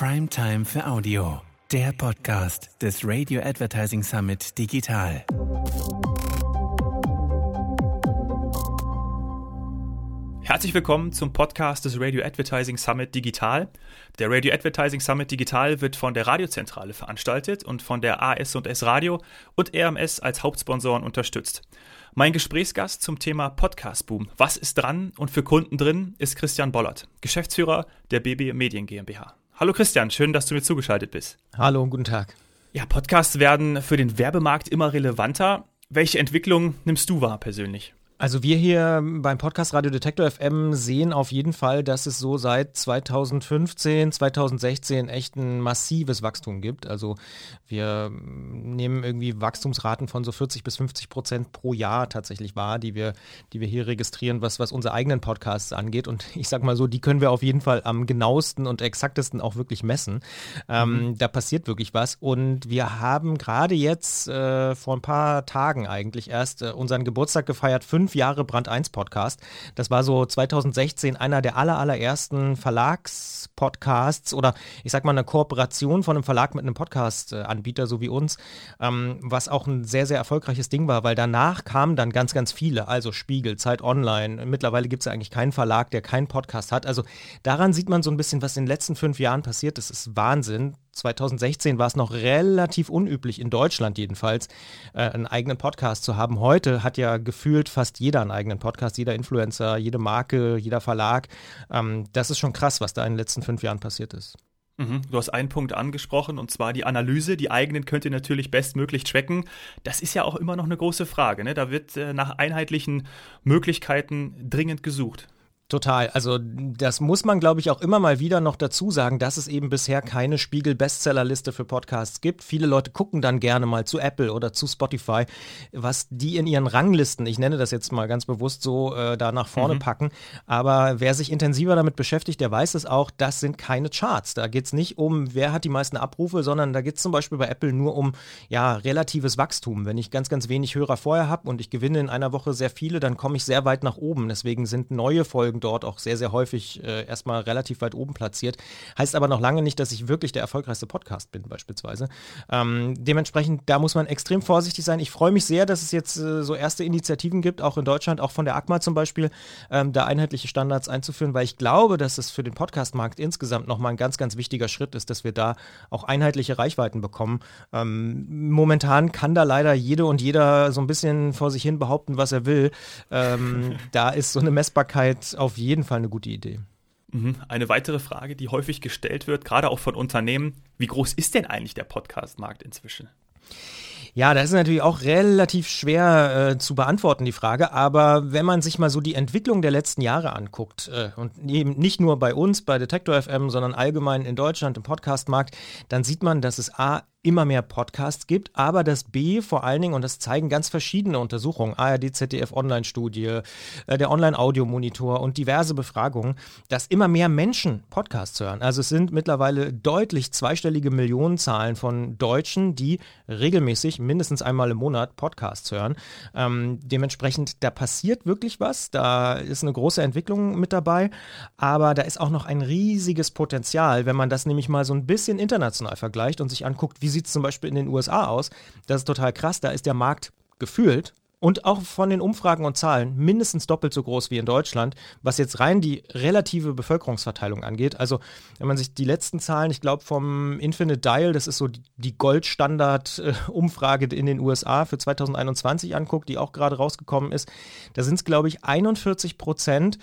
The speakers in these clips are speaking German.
Primetime für Audio. Der Podcast des Radio Advertising Summit Digital. Herzlich willkommen zum Podcast des Radio Advertising Summit Digital. Der Radio Advertising Summit Digital wird von der Radiozentrale veranstaltet und von der AS&S Radio und RMS als Hauptsponsoren unterstützt. Mein Gesprächsgast zum Thema Podcast Boom. Was ist dran und für Kunden drin ist Christian Bollert, Geschäftsführer der BB Medien GmbH. Hallo Christian, schön, dass du mir zugeschaltet bist. Hallo und guten Tag. Ja, Podcasts werden für den Werbemarkt immer relevanter. Welche Entwicklung nimmst du wahr persönlich? Also wir hier beim Podcast Radio Detektor FM sehen auf jeden Fall, dass es so seit 2015, 2016 echt ein massives Wachstum gibt. Also wir nehmen irgendwie Wachstumsraten von so 40 bis 50 Prozent pro Jahr tatsächlich wahr, die wir, die wir hier registrieren, was, was unsere eigenen Podcasts angeht. Und ich sag mal so, die können wir auf jeden Fall am genauesten und exaktesten auch wirklich messen. Ähm, mhm. Da passiert wirklich was. Und wir haben gerade jetzt äh, vor ein paar Tagen eigentlich erst äh, unseren Geburtstag gefeiert, fünf fünf Jahre Brand 1 Podcast. Das war so 2016 einer der aller, allerersten Verlagspodcasts oder ich sag mal eine Kooperation von einem Verlag mit einem Podcast-Anbieter, so wie uns, ähm, was auch ein sehr, sehr erfolgreiches Ding war, weil danach kamen dann ganz, ganz viele, also Spiegel, Zeit Online. Mittlerweile gibt es ja eigentlich keinen Verlag, der keinen Podcast hat. Also daran sieht man so ein bisschen, was in den letzten fünf Jahren passiert ist. Ist Wahnsinn. 2016 war es noch relativ unüblich, in Deutschland jedenfalls, äh, einen eigenen Podcast zu haben. Heute hat ja gefühlt fast jeder einen eigenen Podcast, jeder Influencer, jede Marke, jeder Verlag. Ähm, das ist schon krass, was da in den letzten fünf Jahren passiert ist. Mhm. Du hast einen Punkt angesprochen und zwar die Analyse. Die eigenen könnt ihr natürlich bestmöglich tracken. Das ist ja auch immer noch eine große Frage. Ne? Da wird äh, nach einheitlichen Möglichkeiten dringend gesucht. Total. Also das muss man, glaube ich, auch immer mal wieder noch dazu sagen, dass es eben bisher keine Spiegel-Bestsellerliste für Podcasts gibt. Viele Leute gucken dann gerne mal zu Apple oder zu Spotify, was die in ihren Ranglisten, ich nenne das jetzt mal ganz bewusst so, äh, da nach vorne mhm. packen. Aber wer sich intensiver damit beschäftigt, der weiß es auch, das sind keine Charts. Da geht es nicht um, wer hat die meisten Abrufe, sondern da geht es zum Beispiel bei Apple nur um ja, relatives Wachstum. Wenn ich ganz, ganz wenig Hörer vorher habe und ich gewinne in einer Woche sehr viele, dann komme ich sehr weit nach oben. Deswegen sind neue Folgen dort auch sehr, sehr häufig äh, erstmal relativ weit oben platziert. Heißt aber noch lange nicht, dass ich wirklich der erfolgreichste Podcast bin, beispielsweise. Ähm, dementsprechend, da muss man extrem vorsichtig sein. Ich freue mich sehr, dass es jetzt äh, so erste Initiativen gibt, auch in Deutschland, auch von der ACMA zum Beispiel, ähm, da einheitliche Standards einzuführen, weil ich glaube, dass es für den Podcastmarkt insgesamt nochmal ein ganz, ganz wichtiger Schritt ist, dass wir da auch einheitliche Reichweiten bekommen. Ähm, momentan kann da leider jede und jeder so ein bisschen vor sich hin behaupten, was er will. Ähm, da ist so eine Messbarkeit auf auf jeden Fall eine gute Idee. Mhm. Eine weitere Frage, die häufig gestellt wird, gerade auch von Unternehmen, wie groß ist denn eigentlich der Podcast-Markt inzwischen? Ja, das ist natürlich auch relativ schwer äh, zu beantworten, die Frage. Aber wenn man sich mal so die Entwicklung der letzten Jahre anguckt, äh, und eben nicht nur bei uns, bei Detektor FM, sondern allgemein in Deutschland im Podcastmarkt, dann sieht man, dass es A immer mehr Podcasts gibt, aber das B vor allen Dingen, und das zeigen ganz verschiedene Untersuchungen, ARD, ZDF Online-Studie, äh, der Online-Audio-Monitor und diverse Befragungen, dass immer mehr Menschen Podcasts hören. Also es sind mittlerweile deutlich zweistellige Millionenzahlen von Deutschen, die regelmäßig, mindestens einmal im Monat, Podcasts hören. Ähm, dementsprechend, da passiert wirklich was, da ist eine große Entwicklung mit dabei, aber da ist auch noch ein riesiges Potenzial, wenn man das nämlich mal so ein bisschen international vergleicht und sich anguckt, wie sieht es zum Beispiel in den USA aus? Das ist total krass. Da ist der Markt gefühlt und auch von den Umfragen und Zahlen mindestens doppelt so groß wie in Deutschland, was jetzt rein die relative Bevölkerungsverteilung angeht. Also wenn man sich die letzten Zahlen, ich glaube vom Infinite Dial, das ist so die Goldstandard-Umfrage in den USA für 2021 anguckt, die auch gerade rausgekommen ist, da sind es, glaube ich, 41 Prozent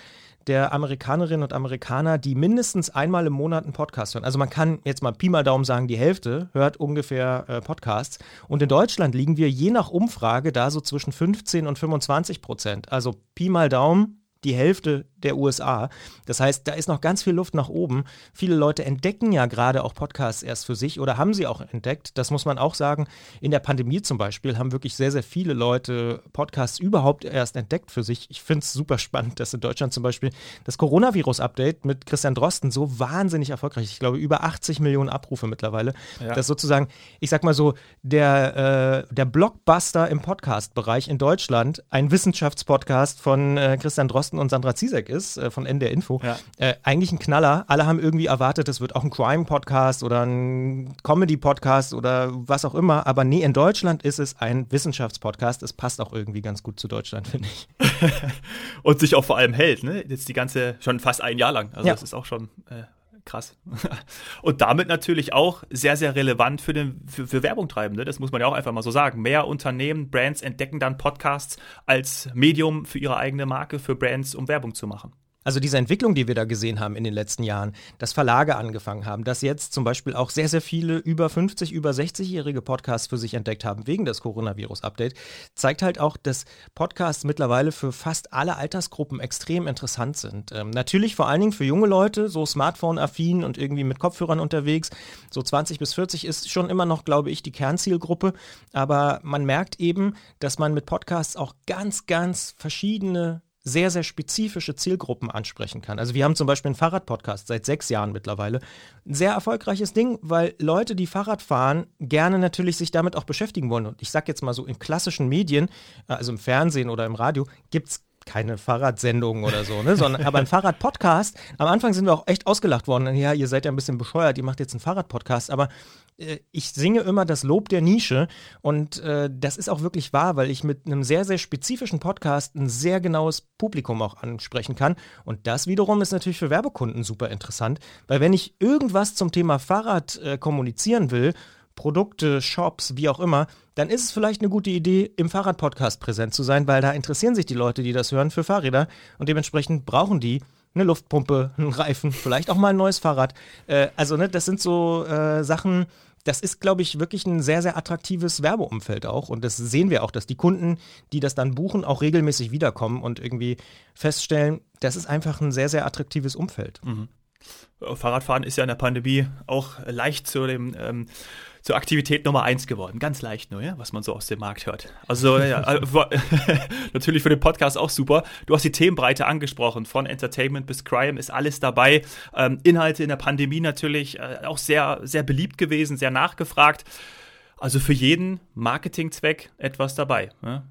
der Amerikanerinnen und Amerikaner, die mindestens einmal im Monat einen Podcast hören. Also man kann jetzt mal Pi mal Daumen sagen, die Hälfte hört ungefähr äh, Podcasts. Und in Deutschland liegen wir je nach Umfrage da so zwischen 15 und 25 Prozent. Also Pi mal Daumen, die Hälfte der USA. Das heißt, da ist noch ganz viel Luft nach oben. Viele Leute entdecken ja gerade auch Podcasts erst für sich oder haben sie auch entdeckt. Das muss man auch sagen. In der Pandemie zum Beispiel haben wirklich sehr, sehr viele Leute Podcasts überhaupt erst entdeckt für sich. Ich finde es super spannend, dass in Deutschland zum Beispiel das Coronavirus-Update mit Christian Drosten so wahnsinnig erfolgreich ist. Ich glaube, über 80 Millionen Abrufe mittlerweile. Ja. Das sozusagen, ich sag mal so, der, äh, der Blockbuster im Podcast-Bereich in Deutschland, ein Wissenschaftspodcast von äh, Christian Drosten Carsten und Sandra Ziesek ist, äh, von NDR Info. Ja. Äh, eigentlich ein Knaller. Alle haben irgendwie erwartet, es wird auch ein Crime-Podcast oder ein Comedy-Podcast oder was auch immer. Aber nee, in Deutschland ist es ein Wissenschaftspodcast. Es passt auch irgendwie ganz gut zu Deutschland, finde ich. und sich auch vor allem hält, ne? Jetzt die ganze, schon fast ein Jahr lang. Also ja. das ist auch schon äh, krass. Und damit natürlich auch sehr, sehr relevant für, den, für, für Werbung treibende. Das muss man ja auch einfach mal so sagen. Mehr Unternehmen, Brands entdecken dann Podcasts als Medium für ihre eigene Marke, für Brands, um Werbung zu machen. Also diese Entwicklung, die wir da gesehen haben in den letzten Jahren, dass Verlage angefangen haben, dass jetzt zum Beispiel auch sehr, sehr viele über 50, über 60-jährige Podcasts für sich entdeckt haben wegen des Coronavirus-Update, zeigt halt auch, dass Podcasts mittlerweile für fast alle Altersgruppen extrem interessant sind. Ähm, natürlich vor allen Dingen für junge Leute, so Smartphone-affin und irgendwie mit Kopfhörern unterwegs. So 20 bis 40 ist schon immer noch, glaube ich, die Kernzielgruppe. Aber man merkt eben, dass man mit Podcasts auch ganz, ganz verschiedene sehr, sehr spezifische Zielgruppen ansprechen kann. Also wir haben zum Beispiel einen Fahrradpodcast seit sechs Jahren mittlerweile. Ein sehr erfolgreiches Ding, weil Leute, die Fahrrad fahren, gerne natürlich sich damit auch beschäftigen wollen. Und ich sage jetzt mal so, in klassischen Medien, also im Fernsehen oder im Radio, gibt es keine Fahrradsendungen oder so, ne? Sondern aber ein Fahrradpodcast. Am Anfang sind wir auch echt ausgelacht worden. Ja, ihr seid ja ein bisschen bescheuert, ihr macht jetzt einen Fahrradpodcast, aber äh, ich singe immer das Lob der Nische und äh, das ist auch wirklich wahr, weil ich mit einem sehr, sehr spezifischen Podcast ein sehr genaues Publikum auch ansprechen kann. Und das wiederum ist natürlich für Werbekunden super interessant, weil wenn ich irgendwas zum Thema Fahrrad äh, kommunizieren will, Produkte, Shops, wie auch immer, dann ist es vielleicht eine gute Idee, im Fahrradpodcast präsent zu sein, weil da interessieren sich die Leute, die das hören, für Fahrräder und dementsprechend brauchen die eine Luftpumpe, einen Reifen, vielleicht auch mal ein neues Fahrrad. Äh, also, ne, das sind so äh, Sachen, das ist, glaube ich, wirklich ein sehr, sehr attraktives Werbeumfeld auch. Und das sehen wir auch, dass die Kunden, die das dann buchen, auch regelmäßig wiederkommen und irgendwie feststellen, das ist einfach ein sehr, sehr attraktives Umfeld. Mhm. Fahrradfahren ist ja in der Pandemie auch leicht zu dem ähm, zur Aktivität Nummer eins geworden. Ganz leicht nur, ja, was man so aus dem Markt hört. Also ja, äh, natürlich für den Podcast auch super. Du hast die Themenbreite angesprochen, von Entertainment bis Crime ist alles dabei. Ähm, Inhalte in der Pandemie natürlich äh, auch sehr, sehr beliebt gewesen, sehr nachgefragt. Also für jeden Marketingzweck etwas dabei. Ja?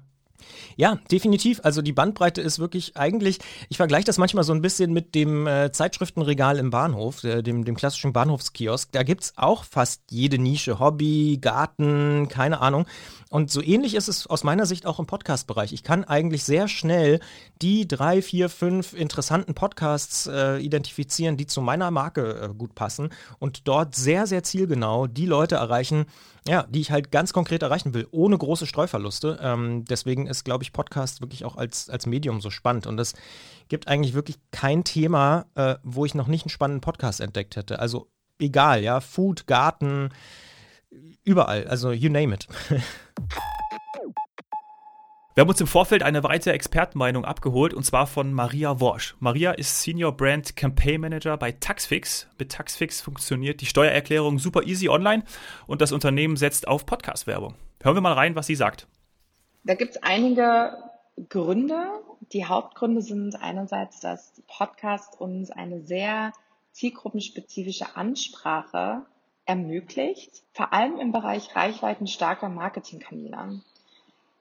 Ja, definitiv. Also die Bandbreite ist wirklich eigentlich, ich vergleiche das manchmal so ein bisschen mit dem äh, Zeitschriftenregal im Bahnhof, äh, dem, dem klassischen Bahnhofskiosk. Da gibt es auch fast jede Nische, Hobby, Garten, keine Ahnung. Und so ähnlich ist es aus meiner Sicht auch im Podcast-Bereich. Ich kann eigentlich sehr schnell die drei, vier, fünf interessanten Podcasts äh, identifizieren, die zu meiner Marke äh, gut passen und dort sehr, sehr zielgenau die Leute erreichen, ja, die ich halt ganz konkret erreichen will, ohne große Streuverluste. Ähm, deswegen ist, glaube ich, Podcast wirklich auch als, als Medium so spannend. Und es gibt eigentlich wirklich kein Thema, äh, wo ich noch nicht einen spannenden Podcast entdeckt hätte. Also egal, ja, Food, Garten, überall, also you name it. Wir haben uns im Vorfeld eine weitere Expertenmeinung abgeholt und zwar von Maria Worsch. Maria ist Senior Brand Campaign Manager bei Taxfix. Mit Taxfix funktioniert die Steuererklärung super easy online und das Unternehmen setzt auf Podcast-Werbung. Hören wir mal rein, was sie sagt. Da gibt es einige Gründe. Die Hauptgründe sind einerseits, dass Podcast uns eine sehr zielgruppenspezifische Ansprache ermöglicht, vor allem im Bereich reichweitenstarker Marketingkanäle.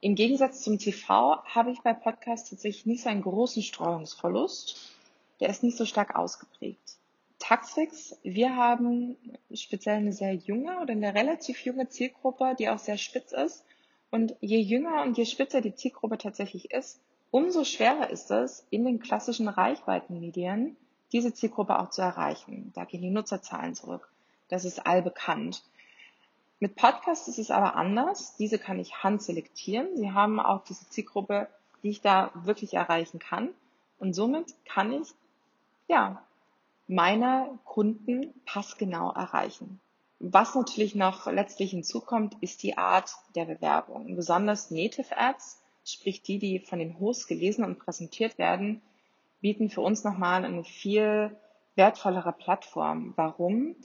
Im Gegensatz zum TV habe ich bei Podcasts tatsächlich nicht so einen großen Streuungsverlust. Der ist nicht so stark ausgeprägt. Taxfix, wir haben speziell eine sehr junge oder eine relativ junge Zielgruppe, die auch sehr spitz ist. Und je jünger und je spitzer die Zielgruppe tatsächlich ist, umso schwerer ist es, in den klassischen Reichweitenmedien diese Zielgruppe auch zu erreichen. Da gehen die Nutzerzahlen zurück. Das ist allbekannt. Mit Podcasts ist es aber anders. Diese kann ich handselektieren. Sie haben auch diese Zielgruppe, die ich da wirklich erreichen kann. Und somit kann ich, ja, meine Kunden passgenau erreichen. Was natürlich noch letztlich hinzukommt, ist die Art der Bewerbung. Besonders Native Ads, sprich die, die von den Hosts gelesen und präsentiert werden, bieten für uns nochmal eine viel wertvollere Plattform. Warum?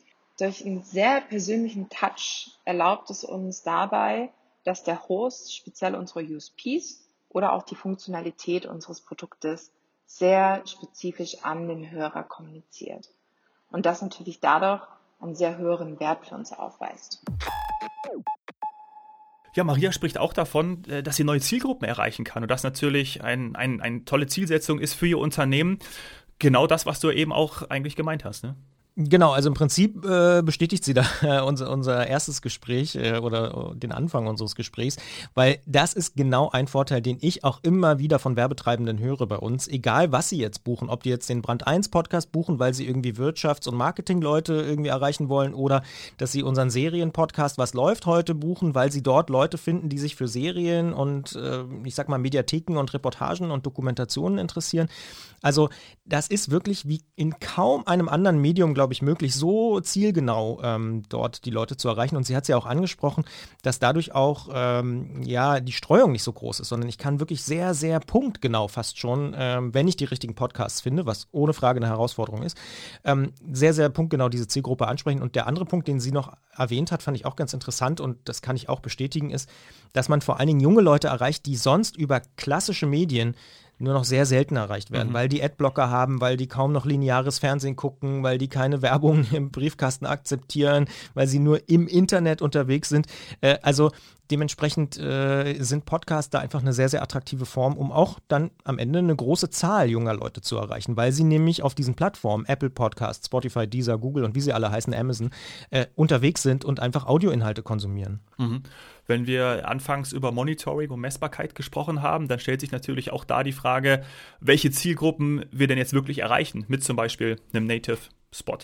Durch einen sehr persönlichen Touch erlaubt es uns dabei, dass der Host speziell unsere USPs oder auch die Funktionalität unseres Produktes sehr spezifisch an den Hörer kommuniziert. Und das natürlich dadurch einen sehr höheren Wert für uns aufweist. Ja, Maria spricht auch davon, äh, dass sie neue Zielgruppen erreichen kann und das natürlich ein, ein, eine tolle Zielsetzung ist für ihr Unternehmen. Genau das, was du eben auch eigentlich gemeint hast. Ne? Genau, also im Prinzip äh, bestätigt sie da äh, unser, unser erstes Gespräch äh, oder den Anfang unseres Gesprächs, weil das ist genau ein Vorteil, den ich auch immer wieder von Werbetreibenden höre bei uns, egal was sie jetzt buchen, ob die jetzt den Brand 1 Podcast buchen, weil sie irgendwie Wirtschafts- und Marketingleute irgendwie erreichen wollen oder dass sie unseren Serienpodcast Was läuft heute buchen, weil sie dort Leute finden, die sich für Serien und äh, ich sag mal Mediatheken und Reportagen und Dokumentationen interessieren. Also das ist wirklich wie in kaum einem anderen Medium, glaube ich, möglich, so zielgenau ähm, dort die Leute zu erreichen. Und sie hat es ja auch angesprochen, dass dadurch auch ähm, ja die Streuung nicht so groß ist, sondern ich kann wirklich sehr, sehr punktgenau fast schon, ähm, wenn ich die richtigen Podcasts finde, was ohne Frage eine Herausforderung ist, ähm, sehr, sehr punktgenau diese Zielgruppe ansprechen. Und der andere Punkt, den sie noch erwähnt hat, fand ich auch ganz interessant und das kann ich auch bestätigen, ist, dass man vor allen Dingen junge Leute erreicht, die sonst über klassische Medien nur noch sehr selten erreicht werden, mhm. weil die Adblocker haben, weil die kaum noch lineares Fernsehen gucken, weil die keine Werbung im Briefkasten akzeptieren, weil sie nur im Internet unterwegs sind. Äh, also dementsprechend äh, sind Podcasts da einfach eine sehr, sehr attraktive Form, um auch dann am Ende eine große Zahl junger Leute zu erreichen, weil sie nämlich auf diesen Plattformen, Apple Podcasts, Spotify, Deezer, Google und wie sie alle heißen, Amazon, äh, unterwegs sind und einfach Audioinhalte konsumieren. Mhm. Wenn wir anfangs über Monitoring und Messbarkeit gesprochen haben, dann stellt sich natürlich auch da die Frage, welche Zielgruppen wir denn jetzt wirklich erreichen mit zum Beispiel einem Native Spot.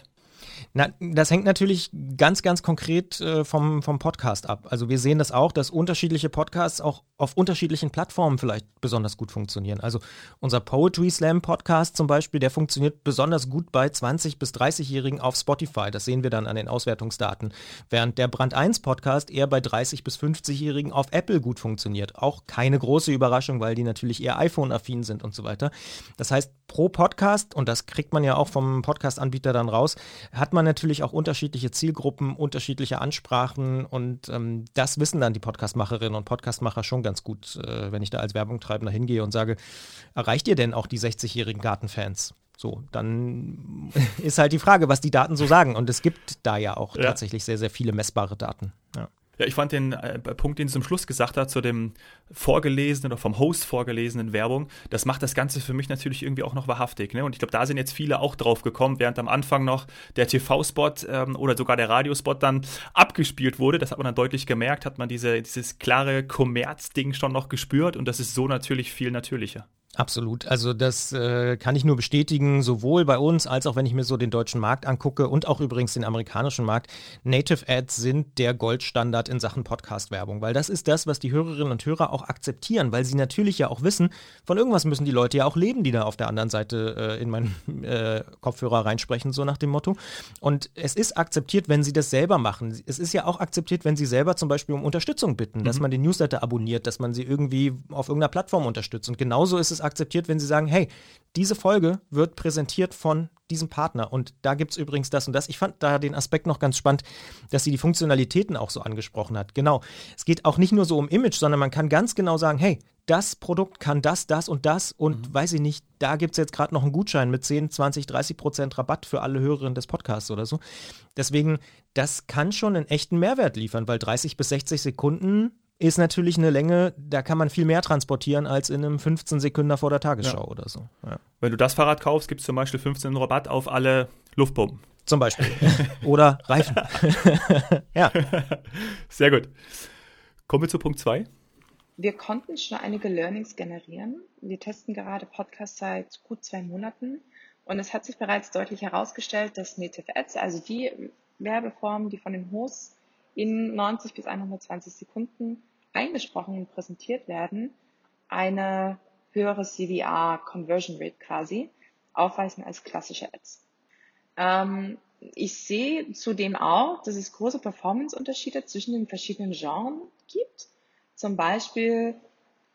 Na, das hängt natürlich ganz, ganz konkret äh, vom, vom Podcast ab. Also wir sehen das auch, dass unterschiedliche Podcasts auch auf unterschiedlichen Plattformen vielleicht besonders gut funktionieren. Also unser Poetry Slam Podcast zum Beispiel, der funktioniert besonders gut bei 20- bis 30-Jährigen auf Spotify. Das sehen wir dann an den Auswertungsdaten. Während der Brand 1 Podcast eher bei 30- bis 50-Jährigen auf Apple gut funktioniert. Auch keine große Überraschung, weil die natürlich eher iPhone-affin sind und so weiter. Das heißt, pro Podcast, und das kriegt man ja auch vom Podcast-Anbieter dann raus, hat man natürlich auch unterschiedliche Zielgruppen, unterschiedliche Ansprachen und ähm, das wissen dann die Podcastmacherinnen und Podcastmacher schon ganz gut, äh, wenn ich da als Werbungtreibender hingehe und sage, erreicht ihr denn auch die 60-jährigen Gartenfans? So, dann ist halt die Frage, was die Daten so sagen. Und es gibt da ja auch ja. tatsächlich sehr, sehr viele messbare Daten. Ja. Ja, ich fand den äh, Punkt, den sie zum Schluss gesagt hat, zu dem vorgelesenen oder vom Host vorgelesenen Werbung, das macht das Ganze für mich natürlich irgendwie auch noch wahrhaftig. Ne? Und ich glaube, da sind jetzt viele auch drauf gekommen, während am Anfang noch der TV-Spot ähm, oder sogar der Radiospot dann abgespielt wurde. Das hat man dann deutlich gemerkt, hat man diese, dieses klare Kommerz-Ding schon noch gespürt und das ist so natürlich viel natürlicher. Absolut. Also das äh, kann ich nur bestätigen, sowohl bei uns als auch wenn ich mir so den deutschen Markt angucke und auch übrigens den amerikanischen Markt. Native Ads sind der Goldstandard in Sachen Podcast-Werbung, weil das ist das, was die Hörerinnen und Hörer auch akzeptieren, weil sie natürlich ja auch wissen, von irgendwas müssen die Leute ja auch leben, die da auf der anderen Seite äh, in meinen äh, Kopfhörer reinsprechen, so nach dem Motto. Und es ist akzeptiert, wenn sie das selber machen. Es ist ja auch akzeptiert, wenn sie selber zum Beispiel um Unterstützung bitten, mhm. dass man den Newsletter abonniert, dass man sie irgendwie auf irgendeiner Plattform unterstützt. Und genauso ist es akzeptiert, wenn sie sagen, hey, diese Folge wird präsentiert von diesem Partner und da gibt es übrigens das und das. Ich fand da den Aspekt noch ganz spannend, dass sie die Funktionalitäten auch so angesprochen hat. Genau. Es geht auch nicht nur so um Image, sondern man kann ganz genau sagen, hey, das Produkt kann das, das und das und mhm. weiß ich nicht, da gibt es jetzt gerade noch einen Gutschein mit 10, 20, 30 Prozent Rabatt für alle Hörerinnen des Podcasts oder so. Deswegen, das kann schon einen echten Mehrwert liefern, weil 30 bis 60 Sekunden ist natürlich eine Länge, da kann man viel mehr transportieren als in einem 15 Sekunden vor der Tagesschau ja. oder so. Ja. Wenn du das Fahrrad kaufst, gibt es zum Beispiel 15 Rabatt auf alle Luftpumpen. Zum Beispiel. oder Reifen. ja. Sehr gut. Kommen wir zu Punkt 2. Wir konnten schon einige Learnings generieren. Wir testen gerade Podcasts seit gut zwei Monaten und es hat sich bereits deutlich herausgestellt, dass Native Ads, also die Werbeformen, die von den Hosts in 90 bis 120 Sekunden eingesprochen und präsentiert werden, eine höhere CVR Conversion Rate quasi aufweisen als klassische Ads. Ähm, ich sehe zudem auch, dass es große Performance-Unterschiede zwischen den verschiedenen Genres gibt. Zum Beispiel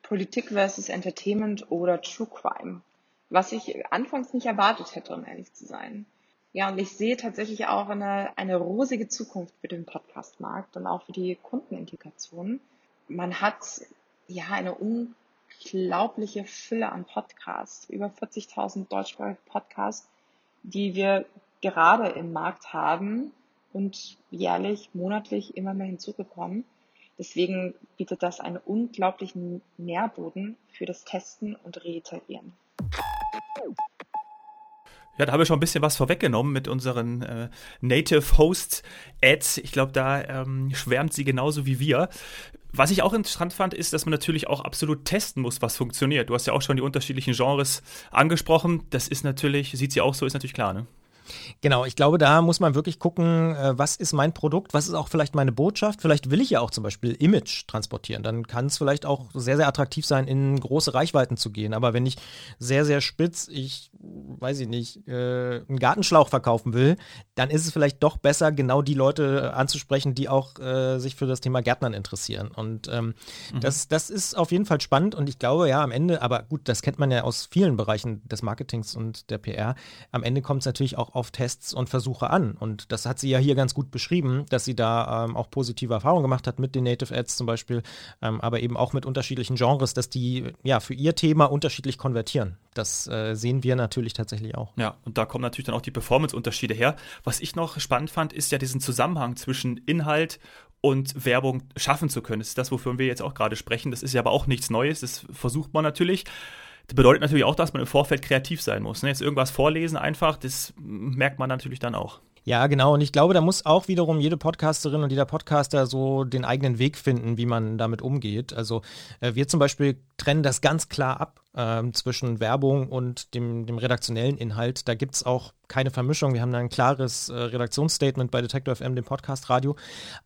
Politik versus Entertainment oder True Crime. Was ich anfangs nicht erwartet hätte, um ehrlich zu sein. Ja, und ich sehe tatsächlich auch eine, eine rosige Zukunft für den Podcast-Markt und auch für die Kundenintegration. Man hat ja eine unglaubliche Fülle an Podcasts, über 40.000 deutschsprachige Podcasts, die wir gerade im Markt haben und jährlich, monatlich immer mehr hinzugekommen. Deswegen bietet das einen unglaublichen Nährboden für das Testen und Reiterieren. Ja, da haben wir schon ein bisschen was vorweggenommen mit unseren äh, Native Host Ads. Ich glaube, da ähm, schwärmt sie genauso wie wir. Was ich auch interessant fand, ist, dass man natürlich auch absolut testen muss, was funktioniert. Du hast ja auch schon die unterschiedlichen Genres angesprochen. Das ist natürlich, sieht sie auch so, ist natürlich klar, ne? Genau, ich glaube, da muss man wirklich gucken, äh, was ist mein Produkt, was ist auch vielleicht meine Botschaft. Vielleicht will ich ja auch zum Beispiel Image transportieren. Dann kann es vielleicht auch sehr, sehr attraktiv sein, in große Reichweiten zu gehen. Aber wenn ich sehr, sehr spitz, ich weiß ich nicht, äh, einen Gartenschlauch verkaufen will, dann ist es vielleicht doch besser, genau die Leute anzusprechen, die auch äh, sich für das Thema Gärtnern interessieren. Und ähm, mhm. das, das ist auf jeden Fall spannend und ich glaube, ja, am Ende, aber gut, das kennt man ja aus vielen Bereichen des Marketings und der PR. Am Ende kommt es natürlich auch auf Tests und Versuche an. Und das hat sie ja hier ganz gut beschrieben, dass sie da ähm, auch positive Erfahrungen gemacht hat mit den Native Ads zum Beispiel, ähm, aber eben auch mit unterschiedlichen Genres, dass die ja für ihr Thema unterschiedlich konvertieren. Das äh, sehen wir natürlich tatsächlich auch. Ja, und da kommen natürlich dann auch die Performance-Unterschiede her. Was ich noch spannend fand, ist ja diesen Zusammenhang zwischen Inhalt und Werbung schaffen zu können. Das ist das, wofür wir jetzt auch gerade sprechen. Das ist ja aber auch nichts Neues. Das versucht man natürlich. Das bedeutet natürlich auch, dass man im Vorfeld kreativ sein muss. Ne? Jetzt irgendwas vorlesen einfach, das merkt man natürlich dann auch. Ja, genau. Und ich glaube, da muss auch wiederum jede Podcasterin und jeder Podcaster so den eigenen Weg finden, wie man damit umgeht. Also äh, wir zum Beispiel trennen das ganz klar ab ähm, zwischen Werbung und dem, dem redaktionellen Inhalt. Da gibt es auch keine Vermischung. Wir haben da ein klares äh, Redaktionsstatement bei Detector FM, dem Podcast Radio.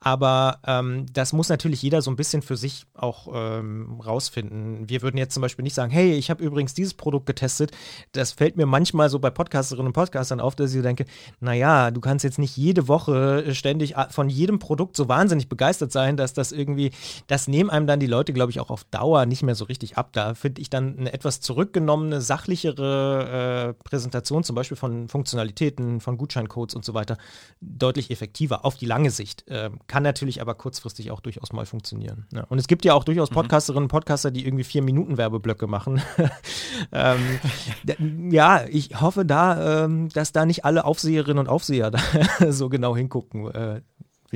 Aber ähm, das muss natürlich jeder so ein bisschen für sich auch ähm, rausfinden. Wir würden jetzt zum Beispiel nicht sagen, hey, ich habe übrigens dieses Produkt getestet. Das fällt mir manchmal so bei Podcasterinnen und Podcastern auf, dass ich denke, naja, du kannst jetzt nicht jede Woche ständig von jedem Produkt so wahnsinnig begeistert sein, dass das irgendwie, das nehmen einem dann die Leute, glaube ich, auch auf Dauer nicht mehr so richtig ab. Da finde ich dann eine etwas zurückgenommene, sachlichere äh, Präsentation, zum Beispiel von Funktionalitäten, von Gutscheincodes und so weiter, deutlich effektiver auf die lange Sicht. Äh, kann natürlich aber kurzfristig auch durchaus mal funktionieren. Ja. Und es gibt ja auch durchaus mhm. Podcasterinnen und Podcaster, die irgendwie vier Minuten Werbeblöcke machen. ähm, ja, ich hoffe da, ähm, dass da nicht alle Aufseherinnen und Aufseher so genau hingucken. Äh,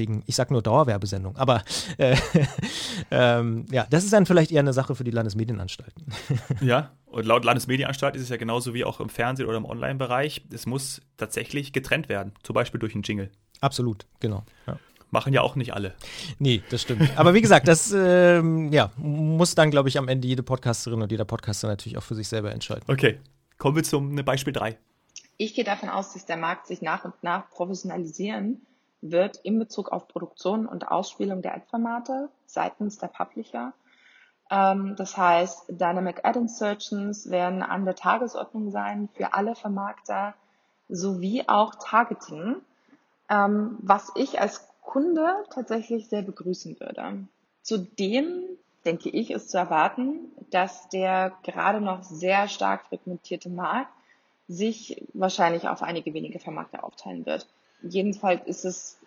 wegen, ich sag nur Dauerwerbesendung, aber äh, ähm, ja, das ist dann vielleicht eher eine Sache für die Landesmedienanstalten. ja, und laut Landesmedienanstalt ist es ja genauso wie auch im Fernsehen oder im Online-Bereich. Es muss tatsächlich getrennt werden, zum Beispiel durch einen Jingle. Absolut, genau. Ja. Machen ja auch nicht alle. Nee, das stimmt. Aber wie gesagt, das ähm, ja, muss dann, glaube ich, am Ende jede Podcasterin und jeder Podcaster natürlich auch für sich selber entscheiden. Okay, kommen wir zum Beispiel 3. Ich gehe davon aus, dass der Markt sich nach und nach professionalisieren wird in Bezug auf Produktion und Ausspielung der Ad-Formate seitens der Publisher. Ähm, das heißt, Dynamic Ad Insertions werden an der Tagesordnung sein für alle Vermarkter sowie auch Targeting, ähm, was ich als Kunde tatsächlich sehr begrüßen würde. Zudem denke ich, ist zu erwarten, dass der gerade noch sehr stark fragmentierte Markt sich wahrscheinlich auf einige wenige Vermarkter aufteilen wird jedenfalls ist es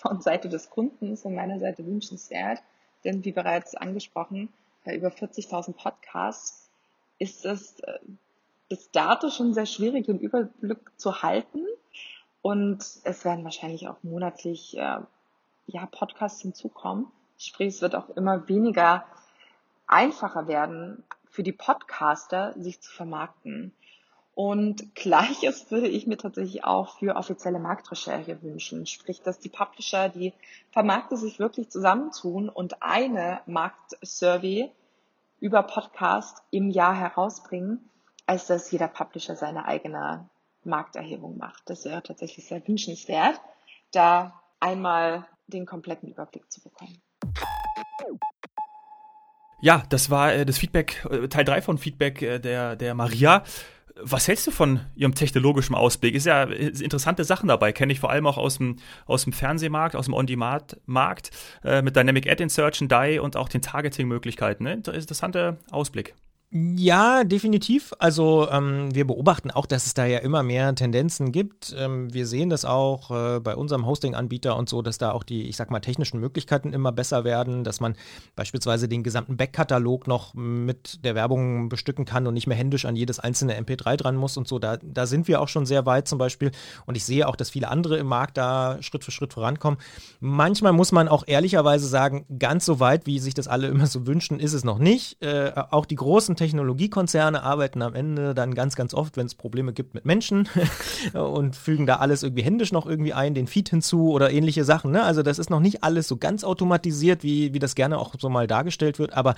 von Seite des Kunden, von meiner Seite wünschenswert, denn wie bereits angesprochen, bei über 40.000 Podcasts ist es äh, bis dato schon sehr schwierig, den Überblick zu halten. Und es werden wahrscheinlich auch monatlich äh, ja, Podcasts hinzukommen. Sprich, es wird auch immer weniger einfacher werden für die Podcaster, sich zu vermarkten. Und gleiches würde ich mir tatsächlich auch für offizielle Marktrecherche wünschen. Sprich, dass die Publisher, die Vermarkter sich wirklich zusammentun und eine Marktsurvey über Podcast im Jahr herausbringen, als dass jeder Publisher seine eigene Markterhebung macht. Das wäre tatsächlich sehr wünschenswert, da einmal den kompletten Überblick zu bekommen. Ja, das war äh, das Feedback, äh, Teil 3 von Feedback äh, der, der Maria. Was hältst du von ihrem technologischen Ausblick? Ist ja interessante Sachen dabei, kenne ich vor allem auch aus dem, aus dem Fernsehmarkt, aus dem On-Demand-Markt, äh, mit Dynamic Ad Insertion, DI und auch den Targeting-Möglichkeiten. Ne? Interessanter Ausblick. Ja, definitiv. Also ähm, wir beobachten auch, dass es da ja immer mehr Tendenzen gibt. Ähm, wir sehen das auch äh, bei unserem Hosting-Anbieter und so, dass da auch die, ich sag mal, technischen Möglichkeiten immer besser werden, dass man beispielsweise den gesamten Backkatalog noch mit der Werbung bestücken kann und nicht mehr händisch an jedes einzelne MP3 dran muss und so. Da, da sind wir auch schon sehr weit zum Beispiel. Und ich sehe auch, dass viele andere im Markt da Schritt für Schritt vorankommen. Manchmal muss man auch ehrlicherweise sagen, ganz so weit, wie sich das alle immer so wünschen, ist es noch nicht. Äh, auch die großen Technologiekonzerne arbeiten am Ende dann ganz, ganz oft, wenn es Probleme gibt mit Menschen und fügen da alles irgendwie händisch noch irgendwie ein, den Feed hinzu oder ähnliche Sachen. Ne? Also das ist noch nicht alles so ganz automatisiert, wie, wie das gerne auch so mal dargestellt wird, aber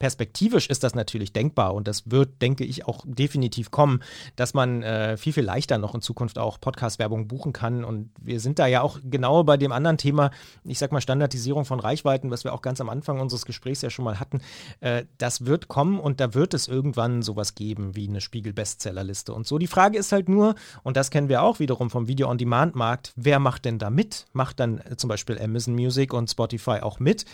perspektivisch ist das natürlich denkbar und das wird, denke ich, auch definitiv kommen, dass man äh, viel, viel leichter noch in Zukunft auch Podcast-Werbung buchen kann. Und wir sind da ja auch genau bei dem anderen Thema, ich sag mal Standardisierung von Reichweiten, was wir auch ganz am Anfang unseres Gesprächs ja schon mal hatten. Äh, das wird kommen und da wird es irgendwann sowas geben wie eine Spiegel-Bestsellerliste und so. Die Frage ist halt nur, und das kennen wir auch wiederum vom Video-on-Demand-Markt, wer macht denn da mit? Macht dann äh, zum Beispiel Amazon Music und Spotify auch mit?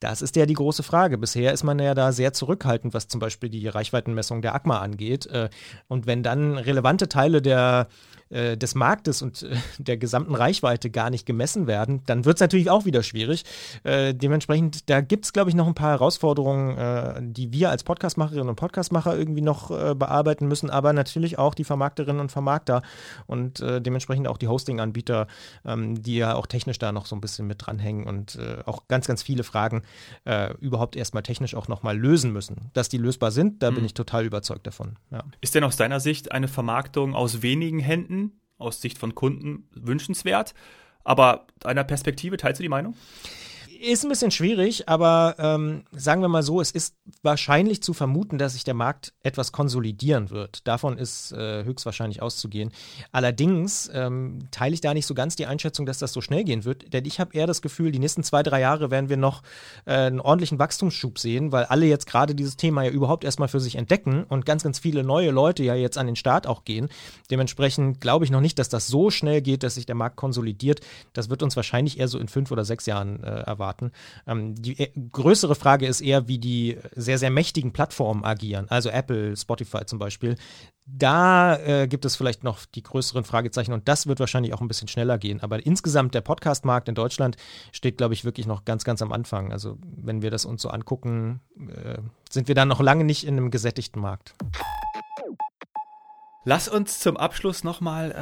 Das ist ja die große Frage. Bisher ist man ja da sehr zurückhaltend, was zum Beispiel die Reichweitenmessung der ACMA angeht. Äh, und wenn dann relevante Teile der äh, des Marktes und äh, der gesamten Reichweite gar nicht gemessen werden, dann wird es natürlich auch wieder schwierig. Äh, dementsprechend, da gibt es, glaube ich, noch ein paar Herausforderungen, die wir als Podcastmacherinnen und Podcastmacher irgendwie noch bearbeiten müssen, aber natürlich auch die Vermarkterinnen und Vermarkter und dementsprechend auch die Hosting-Anbieter, ähm, die ja auch technisch da noch so ein bisschen mit dranhängen und auch ganz, ganz viele Fragen überhaupt erstmal technisch auch nochmal lösen müssen. Dass die lösbar sind, da mhm. bin ich total überzeugt davon. Ja. Ist denn aus deiner Sicht eine Vermarktung aus wenigen Händen aus Sicht von Kunden wünschenswert. Aber deiner Perspektive teilst du die Meinung? Ist ein bisschen schwierig, aber ähm, sagen wir mal so, es ist wahrscheinlich zu vermuten, dass sich der Markt etwas konsolidieren wird. Davon ist äh, höchstwahrscheinlich auszugehen. Allerdings ähm, teile ich da nicht so ganz die Einschätzung, dass das so schnell gehen wird, denn ich habe eher das Gefühl, die nächsten zwei, drei Jahre werden wir noch äh, einen ordentlichen Wachstumsschub sehen, weil alle jetzt gerade dieses Thema ja überhaupt erstmal für sich entdecken und ganz, ganz viele neue Leute ja jetzt an den Start auch gehen. Dementsprechend glaube ich noch nicht, dass das so schnell geht, dass sich der Markt konsolidiert. Das wird uns wahrscheinlich eher so in fünf oder sechs Jahren äh, erwarten erwarten. Ähm, die äh, größere Frage ist eher, wie die sehr, sehr mächtigen Plattformen agieren, also Apple, Spotify zum Beispiel. Da äh, gibt es vielleicht noch die größeren Fragezeichen und das wird wahrscheinlich auch ein bisschen schneller gehen. Aber insgesamt der Podcast-Markt in Deutschland steht, glaube ich, wirklich noch ganz, ganz am Anfang. Also wenn wir das uns so angucken, äh, sind wir dann noch lange nicht in einem gesättigten Markt. Lass uns zum Abschluss nochmal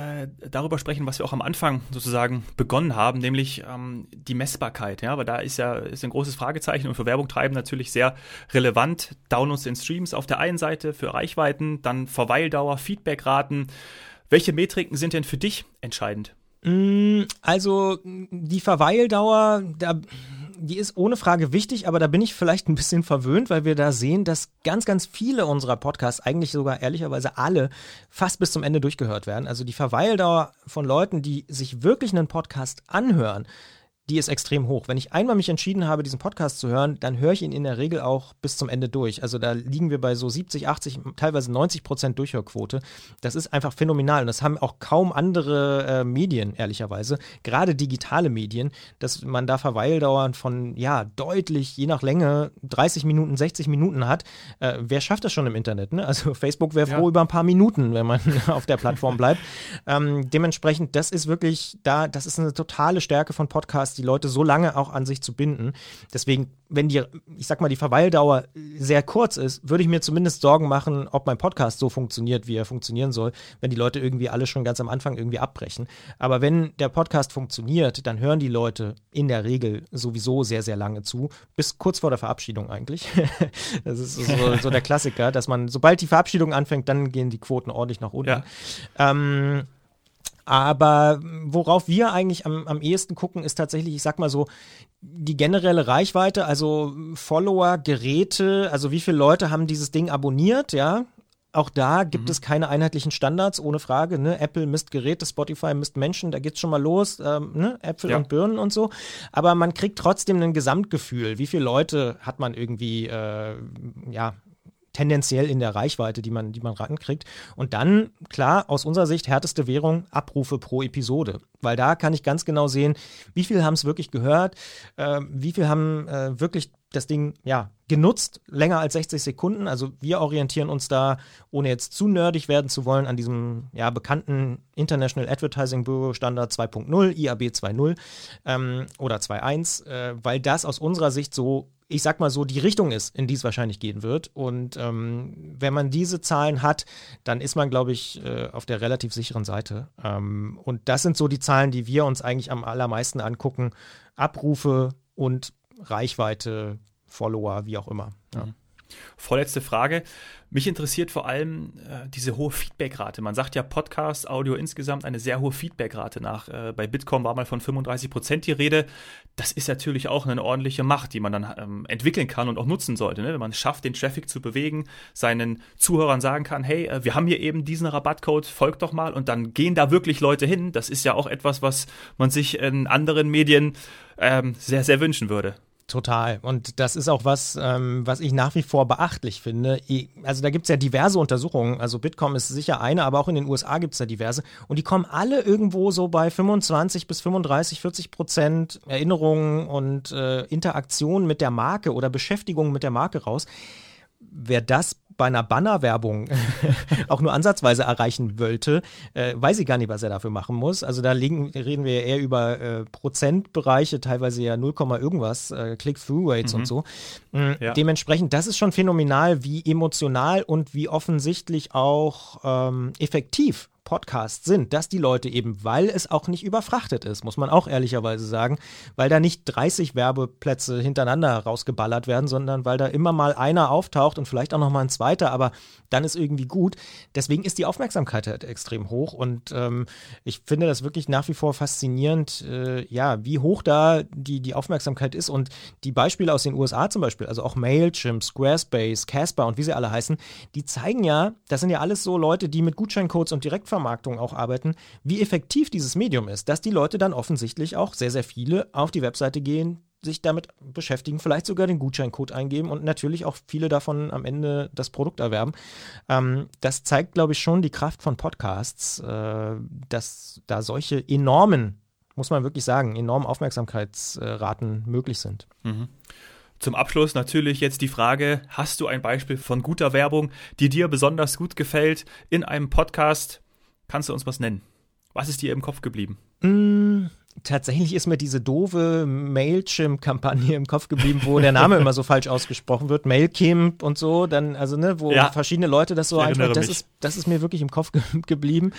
äh, darüber sprechen, was wir auch am Anfang sozusagen begonnen haben, nämlich ähm, die Messbarkeit. Ja, aber da ist ja ist ein großes Fragezeichen und für Werbung treiben natürlich sehr relevant. Downloads in Streams auf der einen Seite für Reichweiten, dann Verweildauer, Feedbackraten. Welche Metriken sind denn für dich entscheidend? Mm, also die Verweildauer, da die ist ohne Frage wichtig, aber da bin ich vielleicht ein bisschen verwöhnt, weil wir da sehen, dass ganz, ganz viele unserer Podcasts, eigentlich sogar ehrlicherweise alle, fast bis zum Ende durchgehört werden. Also die Verweildauer von Leuten, die sich wirklich einen Podcast anhören, die ist extrem hoch. Wenn ich einmal mich entschieden habe, diesen Podcast zu hören, dann höre ich ihn in der Regel auch bis zum Ende durch. Also da liegen wir bei so 70, 80, teilweise 90 Prozent Durchhörquote. Das ist einfach phänomenal und das haben auch kaum andere äh, Medien, ehrlicherweise. Gerade digitale Medien, dass man da Verweildauern von, ja, deutlich, je nach Länge, 30 Minuten, 60 Minuten hat. Äh, wer schafft das schon im Internet? Ne? Also Facebook wäre froh ja. über ein paar Minuten, wenn man auf der Plattform bleibt. Ähm, dementsprechend, das ist wirklich da, das ist eine totale Stärke von Podcasts die Leute so lange auch an sich zu binden. Deswegen, wenn die, ich sag mal, die Verweildauer sehr kurz ist, würde ich mir zumindest Sorgen machen, ob mein Podcast so funktioniert, wie er funktionieren soll, wenn die Leute irgendwie alle schon ganz am Anfang irgendwie abbrechen. Aber wenn der Podcast funktioniert, dann hören die Leute in der Regel sowieso sehr, sehr lange zu, bis kurz vor der Verabschiedung eigentlich. das ist so, so, der Klassiker, dass man, sobald die Verabschiedung anfängt, dann gehen die Quoten ordentlich nach unten. Ja. Ähm, aber worauf wir eigentlich am, am ehesten gucken, ist tatsächlich, ich sag mal so, die generelle Reichweite, also Follower, Geräte, also wie viele Leute haben dieses Ding abonniert, ja. Auch da gibt mhm. es keine einheitlichen Standards, ohne Frage. Ne? Apple misst Geräte, Spotify misst Menschen, da geht's schon mal los. Ähm, ne? Äpfel ja. und Birnen und so. Aber man kriegt trotzdem ein Gesamtgefühl. Wie viele Leute hat man irgendwie äh, ja, tendenziell in der Reichweite, die man, die man rankriegt. Und dann, klar, aus unserer Sicht härteste Währung, Abrufe pro Episode. Weil da kann ich ganz genau sehen, wie viel haben es wirklich gehört, äh, wie viel haben äh, wirklich das Ding ja genutzt, länger als 60 Sekunden. Also wir orientieren uns da, ohne jetzt zu nerdig werden zu wollen, an diesem ja, bekannten International Advertising Bureau Standard 2.0, IAB 2.0 ähm, oder 2.1, äh, weil das aus unserer Sicht so ich sag mal so, die Richtung ist, in die es wahrscheinlich gehen wird. Und ähm, wenn man diese Zahlen hat, dann ist man, glaube ich, äh, auf der relativ sicheren Seite. Ähm, und das sind so die Zahlen, die wir uns eigentlich am allermeisten angucken. Abrufe und Reichweite, Follower, wie auch immer. Ja. Mhm. Vorletzte Frage. Mich interessiert vor allem äh, diese hohe Feedbackrate. Man sagt ja Podcast, Audio insgesamt eine sehr hohe Feedbackrate nach. Äh, bei Bitkom war mal von 35 Prozent die Rede. Das ist natürlich auch eine ordentliche Macht, die man dann ähm, entwickeln kann und auch nutzen sollte. Ne? Wenn man es schafft, den Traffic zu bewegen, seinen Zuhörern sagen kann, hey, äh, wir haben hier eben diesen Rabattcode, folgt doch mal und dann gehen da wirklich Leute hin. Das ist ja auch etwas, was man sich in anderen Medien ähm, sehr, sehr wünschen würde. Total. Und das ist auch was, ähm, was ich nach wie vor beachtlich finde. Also da gibt es ja diverse Untersuchungen. Also Bitkom ist sicher eine, aber auch in den USA gibt es ja diverse. Und die kommen alle irgendwo so bei 25 bis 35, 40 Prozent Erinnerungen und äh, Interaktion mit der Marke oder Beschäftigung mit der Marke raus. Wer das bei einer Bannerwerbung auch nur ansatzweise erreichen wollte, äh, weiß ich gar nicht, was er dafür machen muss. Also da liegen, reden wir eher über äh, Prozentbereiche, teilweise ja 0, irgendwas, äh, Click-Through-Rates mhm. und so. Mhm, ja. Dementsprechend, das ist schon phänomenal, wie emotional und wie offensichtlich auch ähm, effektiv Podcasts sind, dass die Leute eben, weil es auch nicht überfrachtet ist, muss man auch ehrlicherweise sagen, weil da nicht 30 Werbeplätze hintereinander rausgeballert werden, sondern weil da immer mal einer auftaucht und vielleicht auch noch mal ein zweiter, aber dann ist irgendwie gut. Deswegen ist die Aufmerksamkeit halt extrem hoch und ähm, ich finde das wirklich nach wie vor faszinierend, äh, ja, wie hoch da die, die Aufmerksamkeit ist und die Beispiele aus den USA zum Beispiel, also auch Mailchimp, Squarespace, Casper und wie sie alle heißen, die zeigen ja, das sind ja alles so Leute, die mit Gutscheincodes und direkt Direktvermarktung auch arbeiten, wie effektiv dieses Medium ist, dass die Leute dann offensichtlich auch sehr, sehr viele auf die Webseite gehen, sich damit beschäftigen, vielleicht sogar den Gutscheincode eingeben und natürlich auch viele davon am Ende das Produkt erwerben. Ähm, das zeigt, glaube ich, schon die Kraft von Podcasts, äh, dass da solche enormen, muss man wirklich sagen, enormen Aufmerksamkeitsraten möglich sind. Mhm. Zum Abschluss natürlich jetzt die Frage, hast du ein Beispiel von guter Werbung, die dir besonders gut gefällt in einem Podcast? Kannst du uns was nennen? Was ist dir im Kopf geblieben? Mm, tatsächlich ist mir diese doofe Mailchimp-Kampagne im Kopf geblieben, wo der Name immer so falsch ausgesprochen wird. Mailchimp und so, dann, also, ne, wo ja. verschiedene Leute das so einfach, das ist, das ist mir wirklich im Kopf ge geblieben.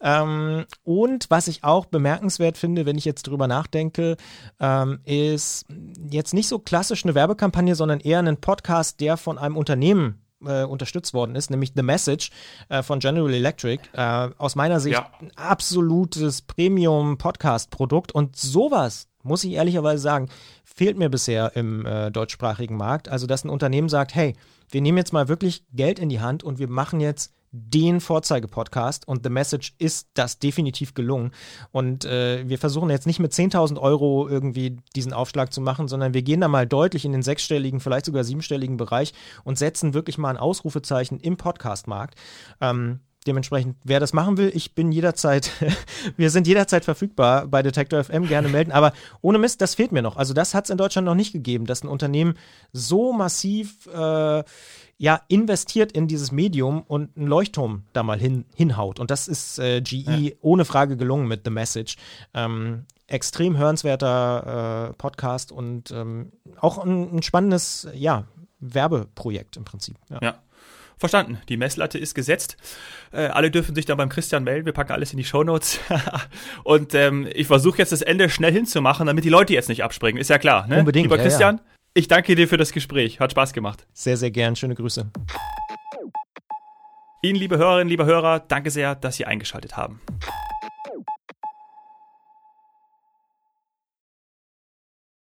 Ähm, und was ich auch bemerkenswert finde, wenn ich jetzt drüber nachdenke, ähm, ist jetzt nicht so klassisch eine Werbekampagne, sondern eher ein Podcast, der von einem Unternehmen äh, unterstützt worden ist, nämlich The Message äh, von General Electric. Äh, aus meiner Sicht ja. ein absolutes Premium-Podcast-Produkt und sowas, muss ich ehrlicherweise sagen, fehlt mir bisher im äh, deutschsprachigen Markt. Also, dass ein Unternehmen sagt, hey, wir nehmen jetzt mal wirklich Geld in die Hand und wir machen jetzt den Vorzeigepodcast und The Message ist das definitiv gelungen. Und äh, wir versuchen jetzt nicht mit 10.000 Euro irgendwie diesen Aufschlag zu machen, sondern wir gehen da mal deutlich in den sechsstelligen, vielleicht sogar siebenstelligen Bereich und setzen wirklich mal ein Ausrufezeichen im Podcastmarkt. Ähm, Dementsprechend, wer das machen will, ich bin jederzeit, wir sind jederzeit verfügbar bei Detector FM, gerne melden. Aber ohne Mist, das fehlt mir noch. Also das hat es in Deutschland noch nicht gegeben, dass ein Unternehmen so massiv äh, ja, investiert in dieses Medium und einen Leuchtturm da mal hin, hinhaut. Und das ist äh, GE ja. ohne Frage gelungen mit The Message. Ähm, extrem hörenswerter äh, Podcast und ähm, auch ein, ein, spannendes, ja, Werbeprojekt im Prinzip. ja. ja. Verstanden. Die Messlatte ist gesetzt. Äh, alle dürfen sich dann beim Christian melden. Wir packen alles in die Shownotes. und ähm, ich versuche jetzt das Ende schnell hinzumachen, damit die Leute jetzt nicht abspringen. Ist ja klar. Ne? Unbedingt. Lieber Christian, ja. ich danke dir für das Gespräch. Hat Spaß gemacht. Sehr, sehr gern. Schöne Grüße. Ihnen, liebe Hörerinnen, liebe Hörer, danke sehr, dass Sie eingeschaltet haben.